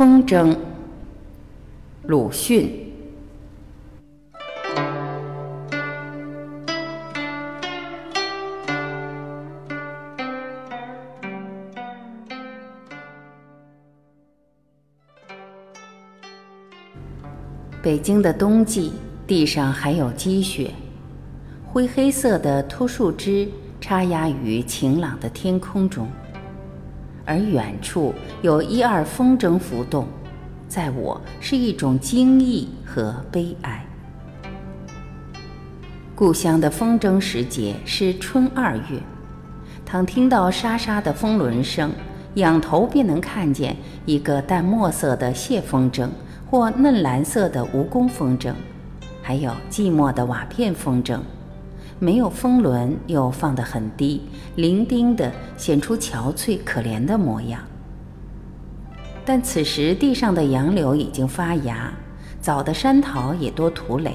风筝。鲁迅。北京的冬季，地上还有积雪，灰黑色的秃树枝插压于晴朗的天空中。而远处有一二风筝浮动，在我是一种惊异和悲哀。故乡的风筝时节是春二月，倘听到沙沙的风轮声，仰头便能看见一个淡墨色的谢风筝，或嫩蓝色的蜈蚣风筝，还有寂寞的瓦片风筝。没有风轮，又放得很低，伶仃的显出憔悴可怜的模样。但此时地上的杨柳已经发芽，早的山桃也多吐蕾，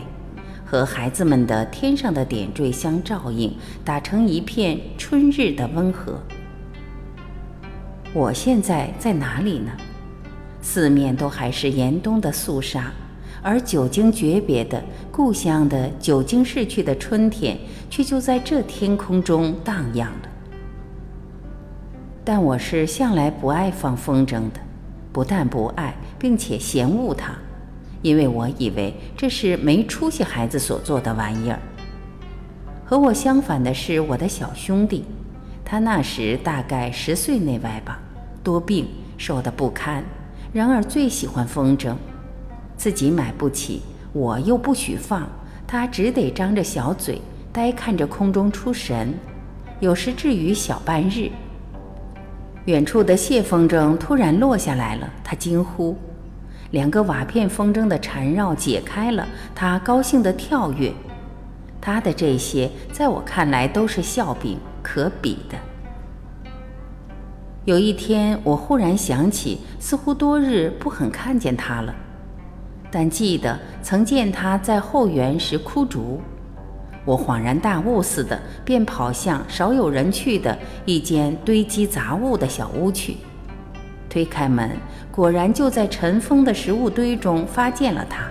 和孩子们的天上的点缀相照应，打成一片春日的温和。我现在在哪里呢？四面都还是严冬的肃杀。而久经诀别的故乡的久经逝去的春天，却就在这天空中荡漾了。但我是向来不爱放风筝的，不但不爱，并且嫌恶它，因为我以为这是没出息孩子所做的玩意儿。和我相反的是我的小兄弟，他那时大概十岁内外吧，多病，瘦得不堪，然而最喜欢风筝。自己买不起，我又不许放，他只得张着小嘴，呆看着空中出神，有时至于小半日。远处的谢风筝突然落下来了，他惊呼；两个瓦片风筝的缠绕解开了，他高兴地跳跃。他的这些，在我看来都是笑柄，可比的。有一天，我忽然想起，似乎多日不很看见他了。但记得曾见他在后园时枯竹，我恍然大悟似的，便跑向少有人去的一间堆积杂物的小屋去。推开门，果然就在尘封的食物堆中发现了他。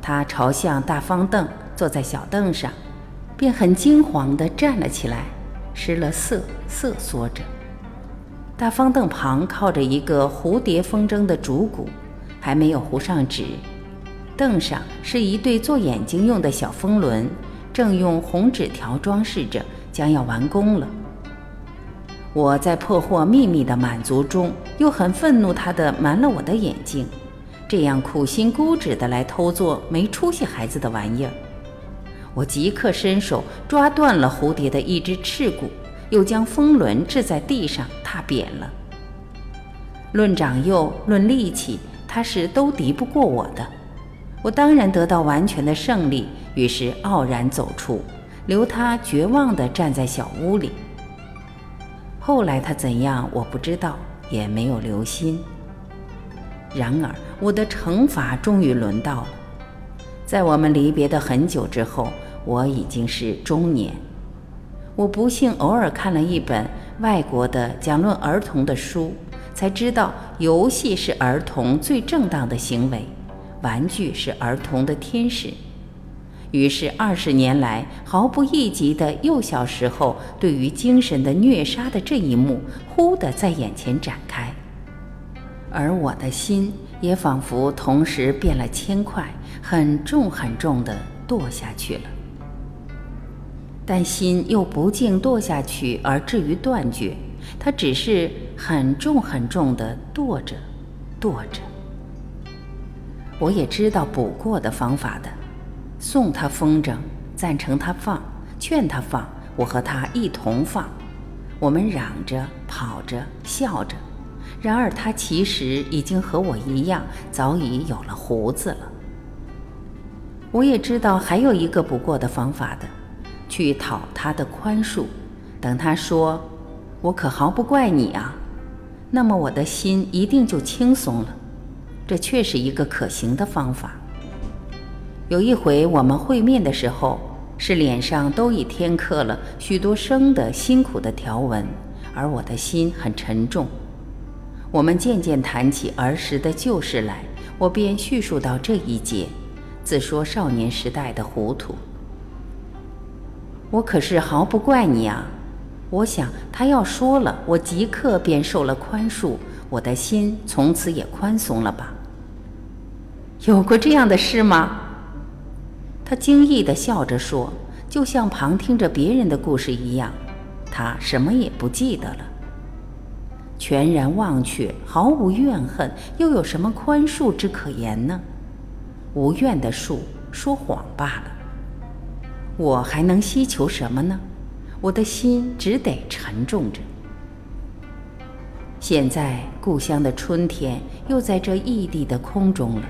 他朝向大方凳，坐在小凳上，便很惊惶地站了起来，失了色，瑟缩着。大方凳旁靠着一个蝴蝶风筝的竹骨。还没有糊上纸，凳上是一对做眼睛用的小风轮，正用红纸条装饰着，将要完工了。我在破获秘密的满足中，又很愤怒他的瞒了我的眼睛，这样苦心孤诣的来偷做没出息孩子的玩意儿。我即刻伸手抓断了蝴蝶的一只翅骨，又将风轮掷在地上踏扁了。论长幼，论力气。他是都敌不过我的，我当然得到完全的胜利。于是傲然走出，留他绝望地站在小屋里。后来他怎样，我不知道，也没有留心。然而我的惩罚终于轮到了，在我们离别的很久之后，我已经是中年。我不幸偶尔看了一本外国的讲论儿童的书。才知道游戏是儿童最正当的行为，玩具是儿童的天使。于是二十年来毫不意及的幼小时候对于精神的虐杀的这一幕，忽地在眼前展开，而我的心也仿佛同时变了铅块，很重很重地堕下去了。但心又不竟堕下去而至于断绝。它只是很重很重的跺着，跺着。我也知道补过的方法的，送他风筝，赞成他放，劝他放，我和他一同放。我们嚷着，跑着，笑着。然而他其实已经和我一样，早已有了胡子了。我也知道还有一个补过的方法的，去讨他的宽恕，等他说。我可毫不怪你啊，那么我的心一定就轻松了。这确是一个可行的方法。有一回我们会面的时候，是脸上都已添刻了许多生的辛苦的条纹，而我的心很沉重。我们渐渐谈起儿时的旧事来，我便叙述到这一节，自说少年时代的糊涂。我可是毫不怪你啊！我想他要说了，我即刻便受了宽恕，我的心从此也宽松了吧？有过这样的事吗？他惊异地笑着说，就像旁听着别人的故事一样。他什么也不记得了。全然忘却，毫无怨恨，又有什么宽恕之可言呢？无怨的恕，说谎罢了。我还能希求什么呢？我的心只得沉重着。现在故乡的春天又在这异地的空中了，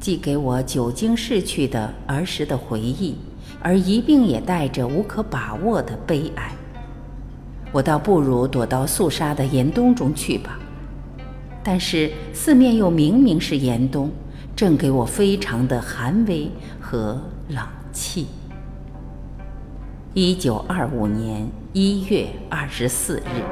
寄给我久经逝去的儿时的回忆，而一并也带着无可把握的悲哀。我倒不如躲到肃杀的严冬中去吧，但是四面又明明是严冬，正给我非常的寒威和冷气。一九二五年一月二十四日。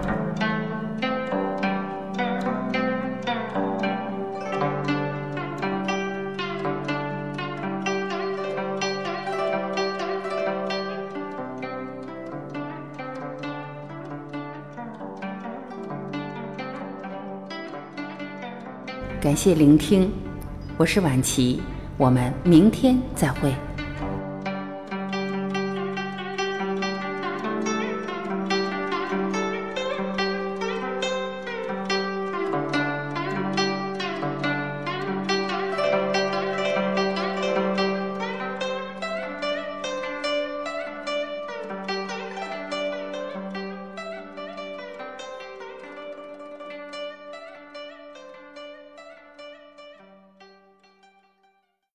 感谢聆听，我是婉琪，我们明天再会。